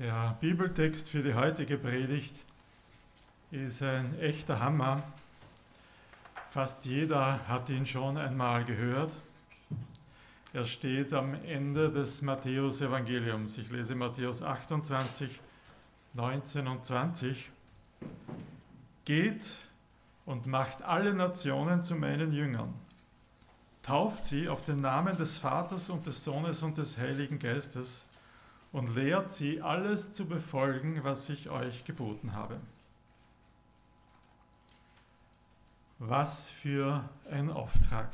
Der Bibeltext für die heutige Predigt ist ein echter Hammer. Fast jeder hat ihn schon einmal gehört. Er steht am Ende des Matthäus-Evangeliums. Ich lese Matthäus 28, 19 und 20. Geht und macht alle Nationen zu meinen Jüngern. Tauft sie auf den Namen des Vaters und des Sohnes und des Heiligen Geistes und lehrt sie, alles zu befolgen, was ich euch geboten habe. Was für ein Auftrag.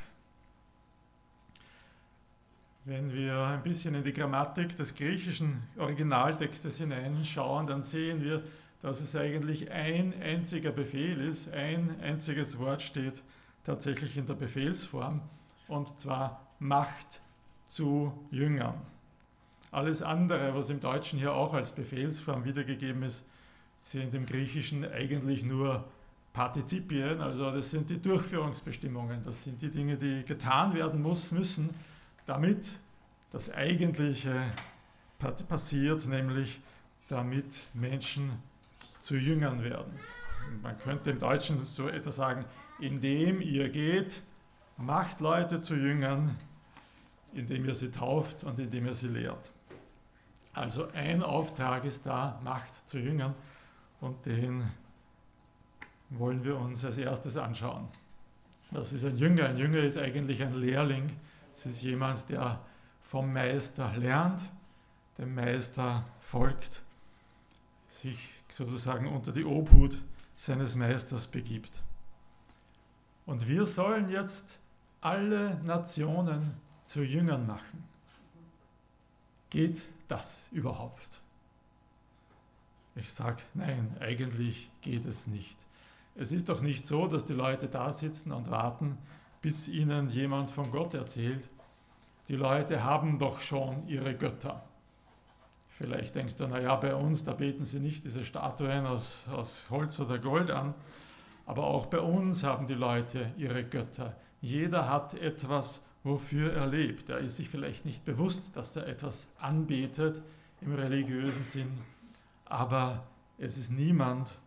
Wenn wir ein bisschen in die Grammatik des griechischen Originaltextes hineinschauen, dann sehen wir, dass es eigentlich ein einziger Befehl ist, ein einziges Wort steht tatsächlich in der Befehlsform, und zwar Macht zu Jüngern. Alles andere, was im Deutschen hier auch als Befehlsform wiedergegeben ist, sind im Griechischen eigentlich nur Partizipien, also das sind die Durchführungsbestimmungen, das sind die Dinge, die getan werden muss, müssen, damit das Eigentliche passiert, nämlich damit Menschen zu Jüngern werden. Man könnte im Deutschen so etwas sagen, indem ihr geht, macht Leute zu Jüngern, indem ihr sie tauft und indem ihr sie lehrt. Also ein Auftrag ist da, Macht zu Jüngern und den wollen wir uns als erstes anschauen. Das ist ein Jünger. Ein Jünger ist eigentlich ein Lehrling. Es ist jemand, der vom Meister lernt, dem Meister folgt, sich sozusagen unter die Obhut seines Meisters begibt. Und wir sollen jetzt alle Nationen zu Jüngern machen. Geht das überhaupt? Ich sage, nein, eigentlich geht es nicht. Es ist doch nicht so, dass die Leute da sitzen und warten, bis ihnen jemand von Gott erzählt. Die Leute haben doch schon ihre Götter. Vielleicht denkst du, naja, bei uns, da beten sie nicht diese Statuen aus, aus Holz oder Gold an, aber auch bei uns haben die Leute ihre Götter. Jeder hat etwas, wofür er lebt. Er ist sich vielleicht nicht bewusst, dass er etwas anbetet im religiösen Sinn, aber es ist niemand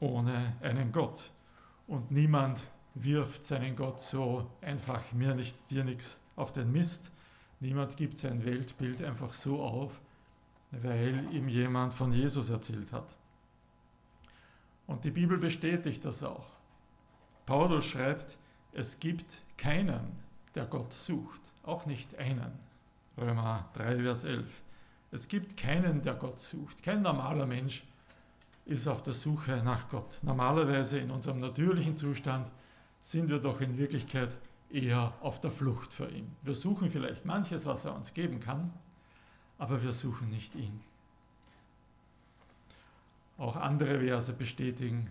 ohne einen Gott. Und niemand wirft seinen Gott so einfach mir nichts, dir nichts auf den Mist. Niemand gibt sein Weltbild einfach so auf, weil ihm jemand von Jesus erzählt hat. Und die Bibel bestätigt das auch. Paulus schreibt, es gibt keinen, der Gott sucht, auch nicht einen. Römer 3, Vers 11. Es gibt keinen, der Gott sucht. Kein normaler Mensch ist auf der Suche nach Gott. Normalerweise in unserem natürlichen Zustand sind wir doch in Wirklichkeit eher auf der Flucht vor ihm. Wir suchen vielleicht manches, was er uns geben kann, aber wir suchen nicht ihn. Auch andere Verse bestätigen,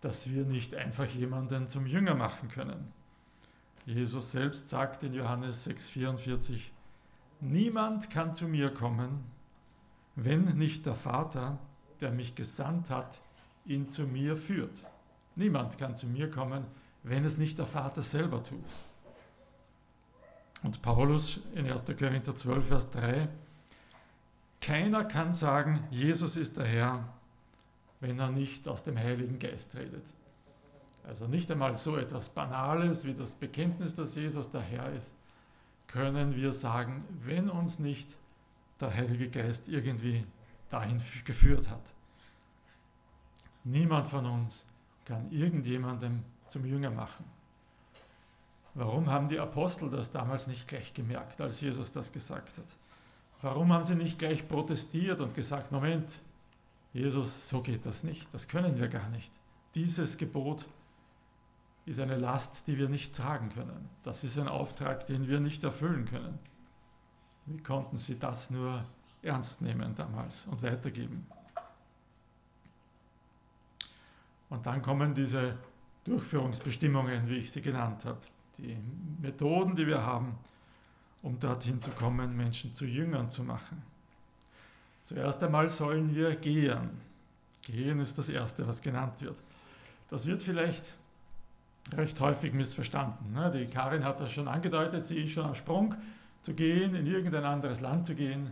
dass wir nicht einfach jemanden zum Jünger machen können. Jesus selbst sagt in Johannes 6:44, Niemand kann zu mir kommen, wenn nicht der Vater, der mich gesandt hat, ihn zu mir führt. Niemand kann zu mir kommen, wenn es nicht der Vater selber tut. Und Paulus in 1. Korinther 12, Vers 3, keiner kann sagen, Jesus ist der Herr, wenn er nicht aus dem Heiligen Geist redet. Also nicht einmal so etwas Banales wie das Bekenntnis, dass Jesus der Herr ist, können wir sagen, wenn uns nicht der Heilige Geist irgendwie dahin geführt hat. Niemand von uns kann irgendjemandem zum Jünger machen. Warum haben die Apostel das damals nicht gleich gemerkt, als Jesus das gesagt hat? Warum haben sie nicht gleich protestiert und gesagt, Moment, Jesus, so geht das nicht, das können wir gar nicht. Dieses Gebot ist eine Last, die wir nicht tragen können. Das ist ein Auftrag, den wir nicht erfüllen können. Wie konnten sie das nur ernst nehmen damals und weitergeben? Und dann kommen diese Durchführungsbestimmungen, wie ich sie genannt habe, die Methoden, die wir haben, um dorthin zu kommen, Menschen zu Jüngern zu machen. Zuerst einmal sollen wir gehen. Gehen ist das Erste, was genannt wird. Das wird vielleicht recht häufig missverstanden. Ne? Die Karin hat das schon angedeutet, sie ist schon am Sprung zu gehen, in irgendein anderes Land zu gehen.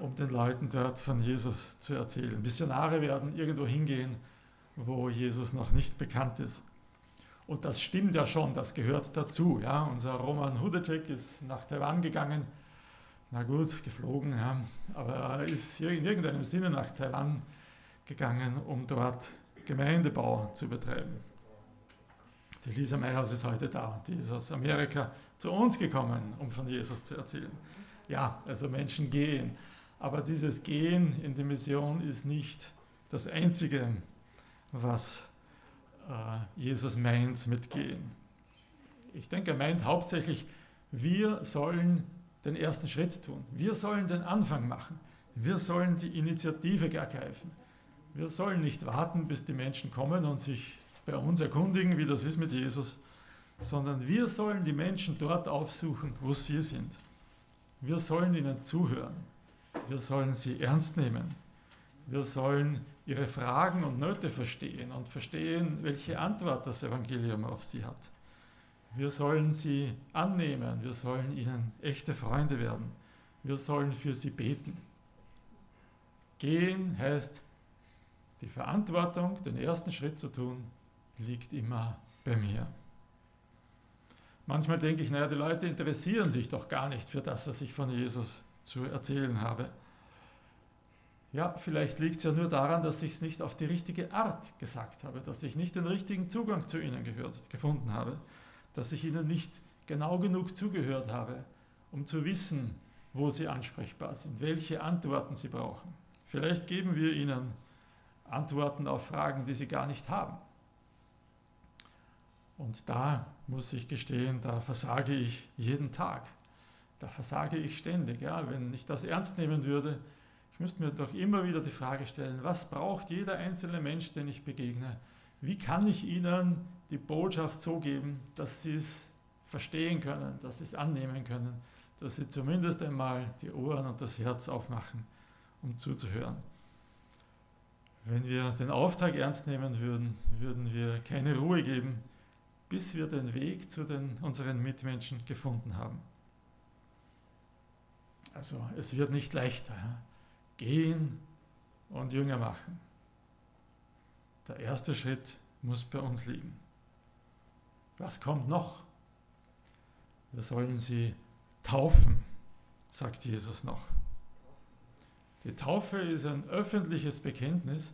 um den Leuten dort von Jesus zu erzählen. Missionare werden irgendwo hingehen, wo Jesus noch nicht bekannt ist. Und das stimmt ja schon, das gehört dazu. Ja. Unser Roman Hudacek ist nach Taiwan gegangen, na gut, geflogen, ja, aber er ist in irgendeinem Sinne nach Taiwan gegangen, um dort Gemeindebau zu betreiben. Die Lisa Meyers ist heute da, die ist aus Amerika zu uns gekommen, um von Jesus zu erzählen. Ja, also Menschen gehen, aber dieses Gehen in die Mission ist nicht das Einzige, was äh, Jesus meint mit Gehen. Ich denke, er meint hauptsächlich, wir sollen den ersten Schritt tun. Wir sollen den Anfang machen. Wir sollen die Initiative ergreifen. Wir sollen nicht warten, bis die Menschen kommen und sich bei uns erkundigen, wie das ist mit Jesus, sondern wir sollen die Menschen dort aufsuchen, wo sie sind. Wir sollen ihnen zuhören. Wir sollen sie ernst nehmen. Wir sollen ihre Fragen und Nöte verstehen und verstehen, welche Antwort das Evangelium auf sie hat. Wir sollen sie annehmen, wir sollen ihnen echte Freunde werden, wir sollen für sie beten. Gehen heißt, die Verantwortung, den ersten Schritt zu tun, liegt immer bei mir. Manchmal denke ich, naja, die Leute interessieren sich doch gar nicht für das, was ich von Jesus zu erzählen habe. Ja, vielleicht liegt es ja nur daran, dass ich es nicht auf die richtige Art gesagt habe, dass ich nicht den richtigen Zugang zu ihnen gehört, gefunden habe dass ich ihnen nicht genau genug zugehört habe, um zu wissen, wo sie ansprechbar sind, welche Antworten sie brauchen. Vielleicht geben wir ihnen Antworten auf Fragen, die sie gar nicht haben. Und da muss ich gestehen, da versage ich jeden Tag. Da versage ich ständig. Ja? Wenn ich das ernst nehmen würde, ich müsste mir doch immer wieder die Frage stellen, was braucht jeder einzelne Mensch, den ich begegne? Wie kann ich ihnen die Botschaft so geben, dass sie es verstehen können, dass sie es annehmen können, dass sie zumindest einmal die Ohren und das Herz aufmachen, um zuzuhören. Wenn wir den Auftrag ernst nehmen würden, würden wir keine Ruhe geben, bis wir den Weg zu den, unseren Mitmenschen gefunden haben. Also es wird nicht leichter. Gehen und Jünger machen. Der erste Schritt muss bei uns liegen. Was kommt noch? Wir sollen sie taufen, sagt Jesus noch. Die Taufe ist ein öffentliches Bekenntnis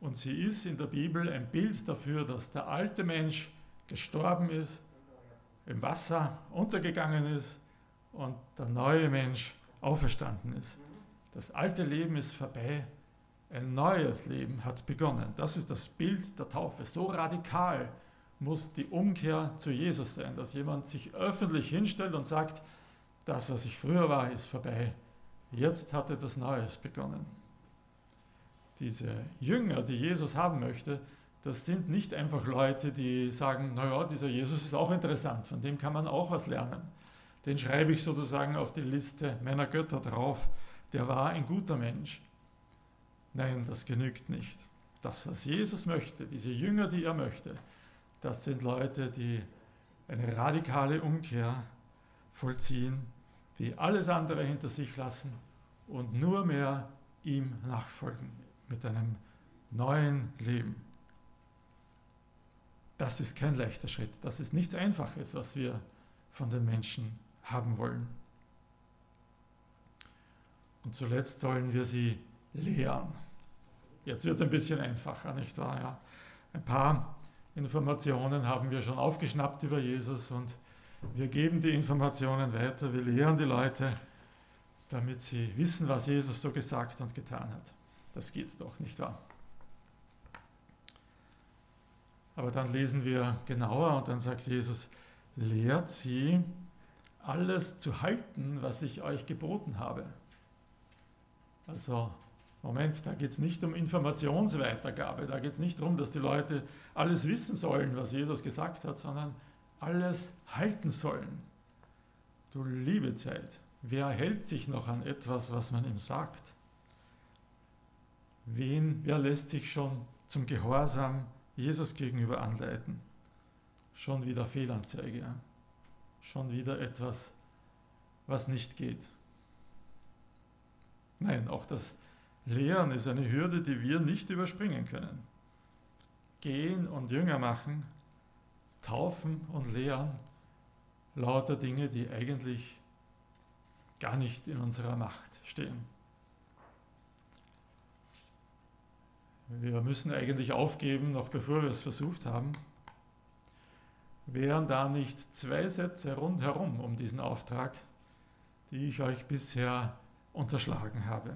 und sie ist in der Bibel ein Bild dafür, dass der alte Mensch gestorben ist, im Wasser untergegangen ist und der neue Mensch auferstanden ist. Das alte Leben ist vorbei, ein neues Leben hat begonnen. Das ist das Bild der Taufe, so radikal muss die Umkehr zu Jesus sein, dass jemand sich öffentlich hinstellt und sagt, das, was ich früher war, ist vorbei. Jetzt hat etwas Neues begonnen. Diese Jünger, die Jesus haben möchte, das sind nicht einfach Leute, die sagen, naja, dieser Jesus ist auch interessant, von dem kann man auch was lernen. Den schreibe ich sozusagen auf die Liste meiner Götter drauf. Der war ein guter Mensch. Nein, das genügt nicht. Das, was Jesus möchte, diese Jünger, die er möchte, das sind Leute, die eine radikale Umkehr vollziehen, die alles andere hinter sich lassen und nur mehr ihm nachfolgen mit einem neuen Leben. Das ist kein leichter Schritt. Das ist nichts Einfaches, was wir von den Menschen haben wollen. Und zuletzt sollen wir sie lehren. Jetzt wird es ein bisschen einfacher, nicht wahr? Ja. Ein paar Informationen haben wir schon aufgeschnappt über Jesus und wir geben die Informationen weiter, wir lehren die Leute, damit sie wissen, was Jesus so gesagt und getan hat. Das geht doch, nicht wahr? Aber dann lesen wir genauer und dann sagt Jesus, lehrt sie, alles zu halten, was ich euch geboten habe. Also Moment, da geht es nicht um Informationsweitergabe, da geht es nicht darum, dass die Leute alles wissen sollen, was Jesus gesagt hat, sondern alles halten sollen. Du liebe Zeit, wer hält sich noch an etwas, was man ihm sagt? Wen, wer lässt sich schon zum Gehorsam Jesus gegenüber anleiten? Schon wieder Fehlanzeige, schon wieder etwas, was nicht geht. Nein, auch das Lehren ist eine Hürde, die wir nicht überspringen können. Gehen und Jünger machen, taufen und lehren, lauter Dinge, die eigentlich gar nicht in unserer Macht stehen. Wir müssen eigentlich aufgeben, noch bevor wir es versucht haben. Wären da nicht zwei Sätze rundherum um diesen Auftrag, die ich euch bisher unterschlagen habe?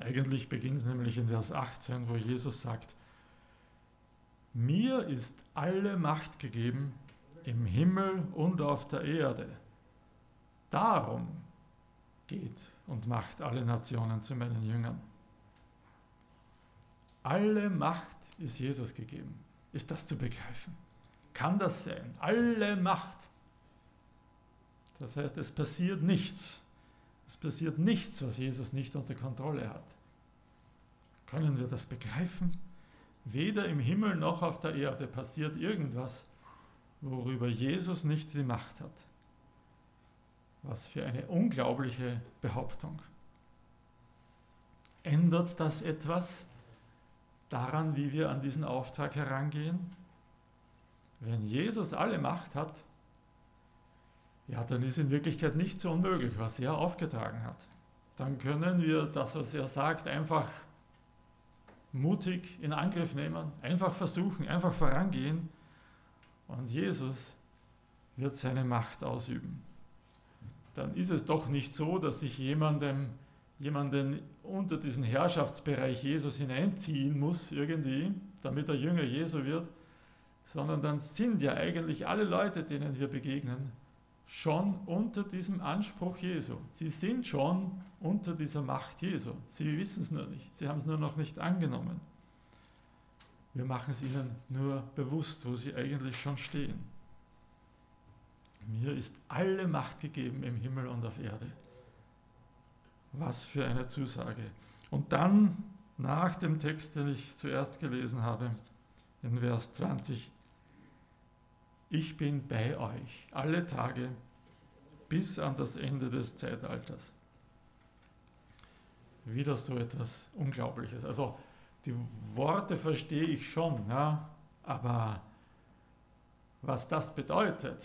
Eigentlich beginnt es nämlich in Vers 18, wo Jesus sagt, mir ist alle Macht gegeben im Himmel und auf der Erde. Darum geht und macht alle Nationen zu meinen Jüngern. Alle Macht ist Jesus gegeben. Ist das zu begreifen? Kann das sein? Alle Macht. Das heißt, es passiert nichts. Es passiert nichts, was Jesus nicht unter Kontrolle hat. Können wir das begreifen? Weder im Himmel noch auf der Erde passiert irgendwas, worüber Jesus nicht die Macht hat. Was für eine unglaubliche Behauptung. Ändert das etwas daran, wie wir an diesen Auftrag herangehen? Wenn Jesus alle Macht hat, ja, dann ist in Wirklichkeit nicht so unmöglich, was er aufgetragen hat. Dann können wir das, was er sagt, einfach mutig in Angriff nehmen, einfach versuchen, einfach vorangehen und Jesus wird seine Macht ausüben. Dann ist es doch nicht so, dass sich jemandem, jemanden unter diesen Herrschaftsbereich Jesus hineinziehen muss irgendwie, damit er Jünger Jesu wird, sondern dann sind ja eigentlich alle Leute, denen wir begegnen, schon unter diesem Anspruch Jesu. Sie sind schon unter dieser Macht Jesu. Sie wissen es nur nicht. Sie haben es nur noch nicht angenommen. Wir machen es ihnen nur bewusst, wo sie eigentlich schon stehen. Mir ist alle Macht gegeben im Himmel und auf Erde. Was für eine Zusage. Und dann nach dem Text, den ich zuerst gelesen habe, in Vers 20, ich bin bei euch alle Tage bis an das Ende des Zeitalters. Wieder so etwas Unglaubliches. Also die Worte verstehe ich schon, ja, aber was das bedeutet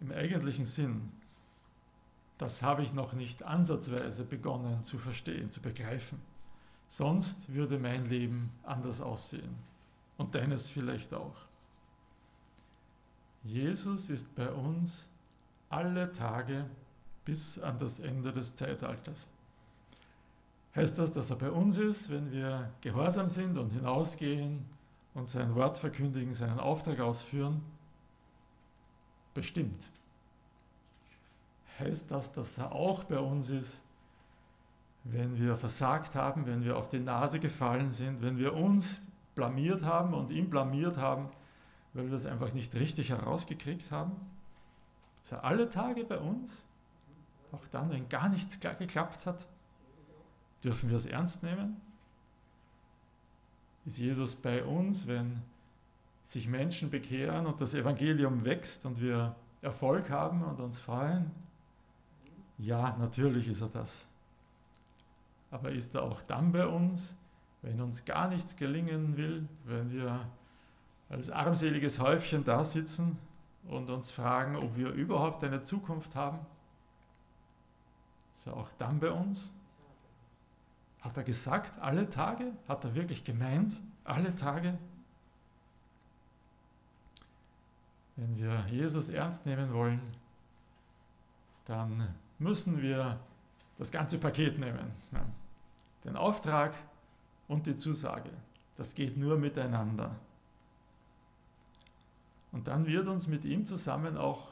im eigentlichen Sinn, das habe ich noch nicht ansatzweise begonnen zu verstehen, zu begreifen. Sonst würde mein Leben anders aussehen und deines vielleicht auch. Jesus ist bei uns alle Tage bis an das Ende des Zeitalters. Heißt das, dass er bei uns ist, wenn wir gehorsam sind und hinausgehen und sein Wort verkündigen, seinen Auftrag ausführen? Bestimmt. Heißt das, dass er auch bei uns ist, wenn wir versagt haben, wenn wir auf die Nase gefallen sind, wenn wir uns blamiert haben und ihn blamiert haben, weil wir es einfach nicht richtig herausgekriegt haben? Ist er alle Tage bei uns? Auch dann, wenn gar nichts geklappt hat? Dürfen wir es ernst nehmen? Ist Jesus bei uns, wenn sich Menschen bekehren und das Evangelium wächst und wir Erfolg haben und uns freuen? Ja, natürlich ist er das. Aber ist er auch dann bei uns, wenn uns gar nichts gelingen will, wenn wir als armseliges Häufchen da sitzen und uns fragen, ob wir überhaupt eine Zukunft haben? Ist er auch dann bei uns? Hat er gesagt, alle Tage? Hat er wirklich gemeint, alle Tage? Wenn wir Jesus ernst nehmen wollen, dann müssen wir das ganze Paket nehmen. Den Auftrag und die Zusage. Das geht nur miteinander. Und dann wird uns mit ihm zusammen auch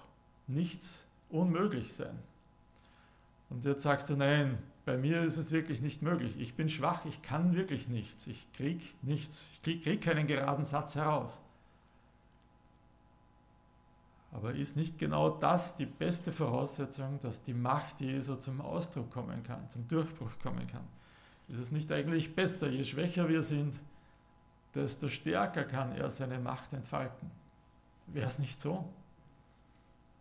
nichts unmöglich sein. Und jetzt sagst du, nein, bei mir ist es wirklich nicht möglich. Ich bin schwach, ich kann wirklich nichts. Ich krieg nichts. Ich krieg keinen geraden Satz heraus. Aber ist nicht genau das die beste Voraussetzung, dass die Macht Jesu zum Ausdruck kommen kann, zum Durchbruch kommen kann? Ist es nicht eigentlich besser, je schwächer wir sind, desto stärker kann er seine Macht entfalten? Wäre es nicht so?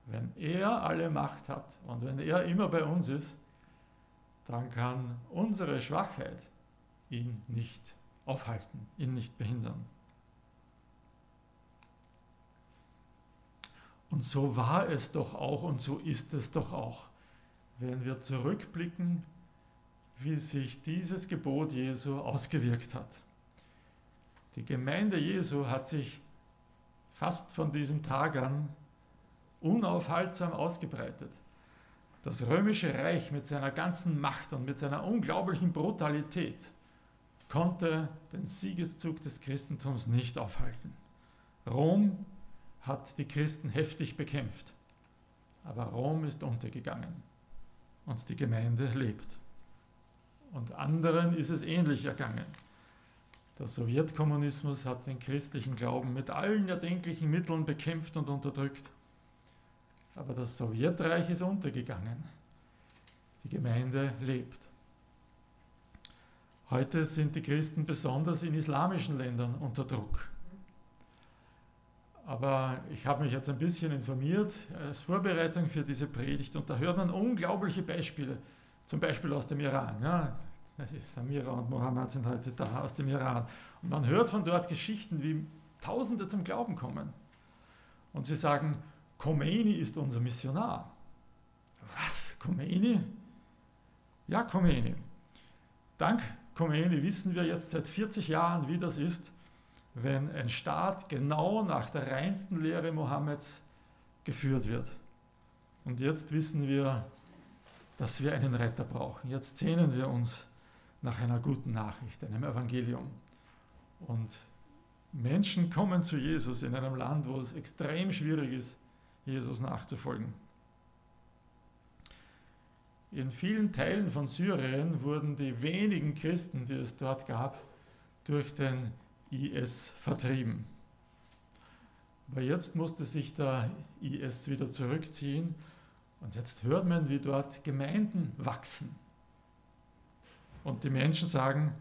Wenn er alle Macht hat und wenn er immer bei uns ist, dann kann unsere Schwachheit ihn nicht aufhalten, ihn nicht behindern. Und so war es doch auch und so ist es doch auch, wenn wir zurückblicken, wie sich dieses Gebot Jesu ausgewirkt hat. Die Gemeinde Jesu hat sich fast von diesem Tag an unaufhaltsam ausgebreitet. Das römische Reich mit seiner ganzen Macht und mit seiner unglaublichen Brutalität konnte den Siegeszug des Christentums nicht aufhalten. Rom hat die Christen heftig bekämpft, aber Rom ist untergegangen und die Gemeinde lebt. Und anderen ist es ähnlich ergangen. Der Sowjetkommunismus hat den christlichen Glauben mit allen erdenklichen Mitteln bekämpft und unterdrückt. Aber das Sowjetreich ist untergegangen. Die Gemeinde lebt. Heute sind die Christen besonders in islamischen Ländern unter Druck. Aber ich habe mich jetzt ein bisschen informiert als Vorbereitung für diese Predigt und da hört man unglaubliche Beispiele, zum Beispiel aus dem Iran. Ja, Samira und Mohammed sind heute da aus dem Iran. Und man hört von dort Geschichten, wie Tausende zum Glauben kommen. Und sie sagen, Khomeini ist unser Missionar. Was? Khomeini? Ja, Khomeini. Dank Khomeini wissen wir jetzt seit 40 Jahren, wie das ist, wenn ein Staat genau nach der reinsten Lehre Mohammeds geführt wird. Und jetzt wissen wir, dass wir einen Retter brauchen. Jetzt sehnen wir uns nach einer guten Nachricht, einem Evangelium. Und Menschen kommen zu Jesus in einem Land, wo es extrem schwierig ist, Jesus nachzufolgen. In vielen Teilen von Syrien wurden die wenigen Christen, die es dort gab, durch den IS vertrieben. Aber jetzt musste sich der IS wieder zurückziehen und jetzt hört man, wie dort Gemeinden wachsen. Und die Menschen sagen,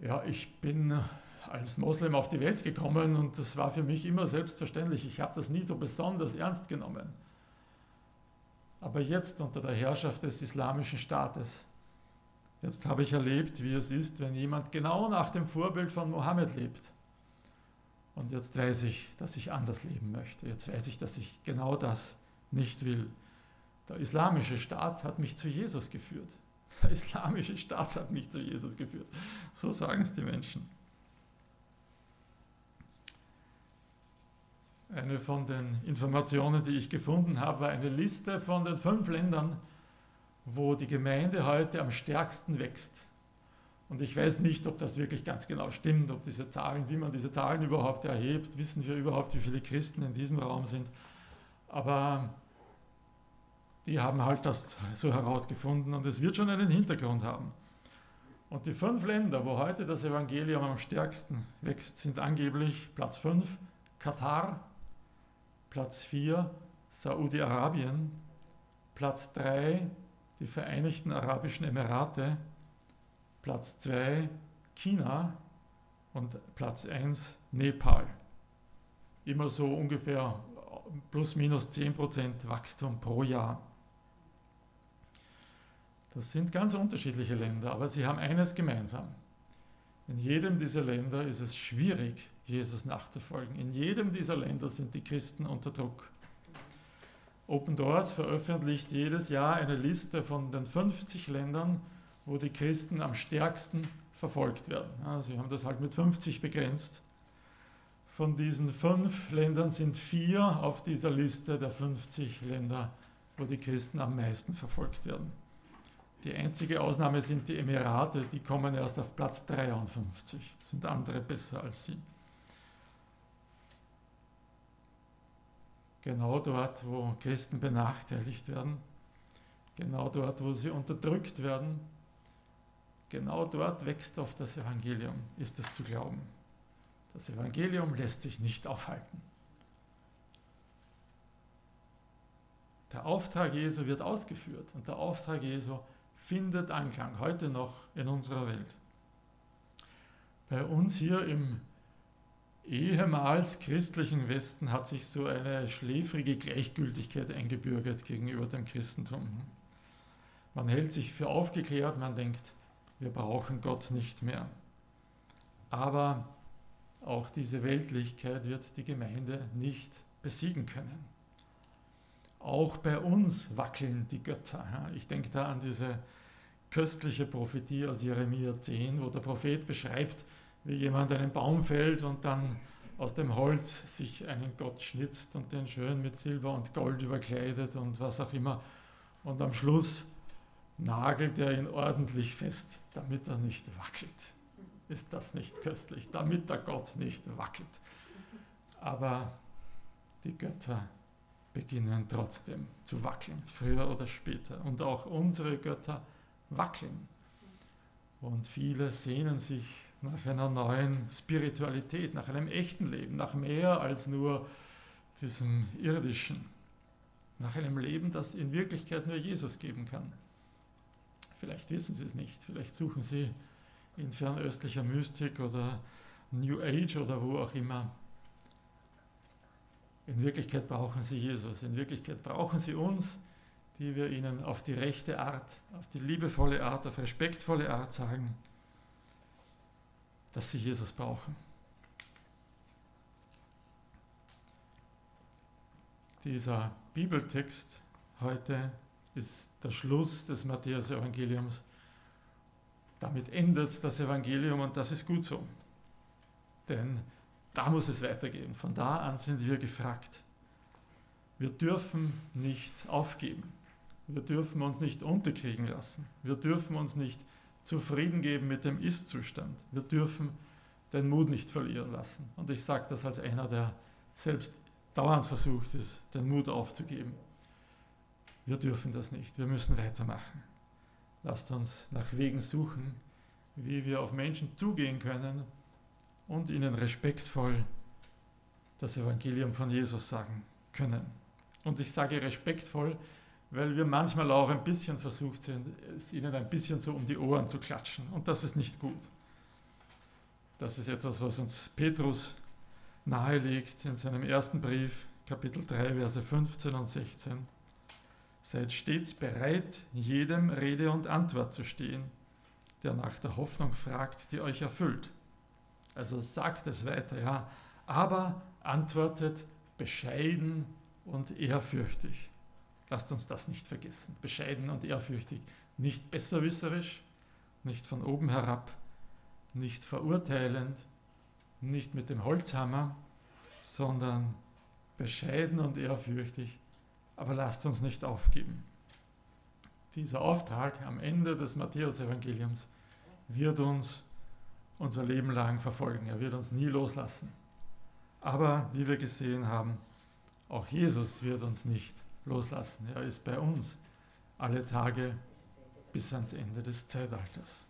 ja, ich bin als Moslem auf die Welt gekommen und das war für mich immer selbstverständlich. Ich habe das nie so besonders ernst genommen. Aber jetzt unter der Herrschaft des islamischen Staates, jetzt habe ich erlebt, wie es ist, wenn jemand genau nach dem Vorbild von Mohammed lebt. Und jetzt weiß ich, dass ich anders leben möchte. Jetzt weiß ich, dass ich genau das nicht will. Der islamische Staat hat mich zu Jesus geführt. Der islamische Staat hat mich zu Jesus geführt. So sagen es die Menschen. Eine von den Informationen, die ich gefunden habe, war eine Liste von den fünf Ländern, wo die Gemeinde heute am stärksten wächst. Und ich weiß nicht, ob das wirklich ganz genau stimmt, ob diese Zahlen, wie man diese Zahlen überhaupt erhebt, wissen wir überhaupt, wie viele Christen in diesem Raum sind. Aber die haben halt das so herausgefunden und es wird schon einen Hintergrund haben. Und die fünf Länder, wo heute das Evangelium am stärksten wächst, sind angeblich Platz 5 Katar, Platz 4 Saudi-Arabien, Platz 3 die Vereinigten Arabischen Emirate, Platz 2 China und Platz 1 Nepal. Immer so ungefähr plus minus 10% Wachstum pro Jahr. Das sind ganz unterschiedliche Länder, aber sie haben eines gemeinsam. In jedem dieser Länder ist es schwierig, Jesus nachzufolgen. In jedem dieser Länder sind die Christen unter Druck. Open Doors veröffentlicht jedes Jahr eine Liste von den 50 Ländern, wo die Christen am stärksten verfolgt werden. Ja, sie haben das halt mit 50 begrenzt. Von diesen fünf Ländern sind vier auf dieser Liste der 50 Länder, wo die Christen am meisten verfolgt werden. Die einzige Ausnahme sind die Emirate, die kommen erst auf Platz 53, sind andere besser als sie. Genau dort, wo Christen benachteiligt werden, genau dort, wo sie unterdrückt werden, genau dort wächst auf das Evangelium, ist es zu glauben. Das Evangelium lässt sich nicht aufhalten. Der Auftrag Jesu wird ausgeführt und der Auftrag Jesu findet Anklang heute noch in unserer Welt. Bei uns hier im ehemals christlichen Westen hat sich so eine schläfrige Gleichgültigkeit eingebürgert gegenüber dem Christentum. Man hält sich für aufgeklärt, man denkt, wir brauchen Gott nicht mehr. Aber auch diese Weltlichkeit wird die Gemeinde nicht besiegen können. Auch bei uns wackeln die Götter. Ich denke da an diese köstliche Prophetie aus Jeremia 10, wo der Prophet beschreibt, wie jemand einen Baum fällt und dann aus dem Holz sich einen Gott schnitzt und den schön mit Silber und Gold überkleidet und was auch immer. Und am Schluss nagelt er ihn ordentlich fest, damit er nicht wackelt. Ist das nicht köstlich? Damit der Gott nicht wackelt. Aber die Götter beginnen trotzdem zu wackeln, früher oder später. Und auch unsere Götter wackeln. Und viele sehnen sich nach einer neuen Spiritualität, nach einem echten Leben, nach mehr als nur diesem irdischen, nach einem Leben, das in Wirklichkeit nur Jesus geben kann. Vielleicht wissen Sie es nicht, vielleicht suchen Sie in fernöstlicher Mystik oder New Age oder wo auch immer. In Wirklichkeit brauchen Sie Jesus, in Wirklichkeit brauchen Sie uns, die wir Ihnen auf die rechte Art, auf die liebevolle Art, auf respektvolle Art sagen, dass sie Jesus brauchen. Dieser Bibeltext heute ist der Schluss des Matthäus-Evangeliums. Damit endet das Evangelium und das ist gut so. Denn da muss es weitergehen. Von da an sind wir gefragt. Wir dürfen nicht aufgeben. Wir dürfen uns nicht unterkriegen lassen. Wir dürfen uns nicht zufrieden geben mit dem Ist-Zustand. Wir dürfen den Mut nicht verlieren lassen. Und ich sage das als einer, der selbst dauernd versucht ist, den Mut aufzugeben. Wir dürfen das nicht. Wir müssen weitermachen. Lasst uns nach Wegen suchen, wie wir auf Menschen zugehen können und ihnen respektvoll das Evangelium von Jesus sagen können. Und ich sage respektvoll, weil wir manchmal auch ein bisschen versucht sind, es ihnen ein bisschen so um die Ohren zu klatschen. Und das ist nicht gut. Das ist etwas, was uns Petrus nahelegt in seinem ersten Brief, Kapitel 3, Verse 15 und 16. Seid stets bereit, jedem Rede und Antwort zu stehen, der nach der Hoffnung fragt, die euch erfüllt. Also sagt es weiter, ja, aber antwortet bescheiden und ehrfürchtig Lasst uns das nicht vergessen. Bescheiden und ehrfürchtig, nicht besserwisserisch, nicht von oben herab, nicht verurteilend, nicht mit dem Holzhammer, sondern bescheiden und ehrfürchtig, aber lasst uns nicht aufgeben. Dieser Auftrag am Ende des Matthäus-Evangeliums wird uns unser Leben lang verfolgen. Er wird uns nie loslassen. Aber wie wir gesehen haben, auch Jesus wird uns nicht loslassen. Er ist bei uns alle Tage bis ans Ende des Zeitalters.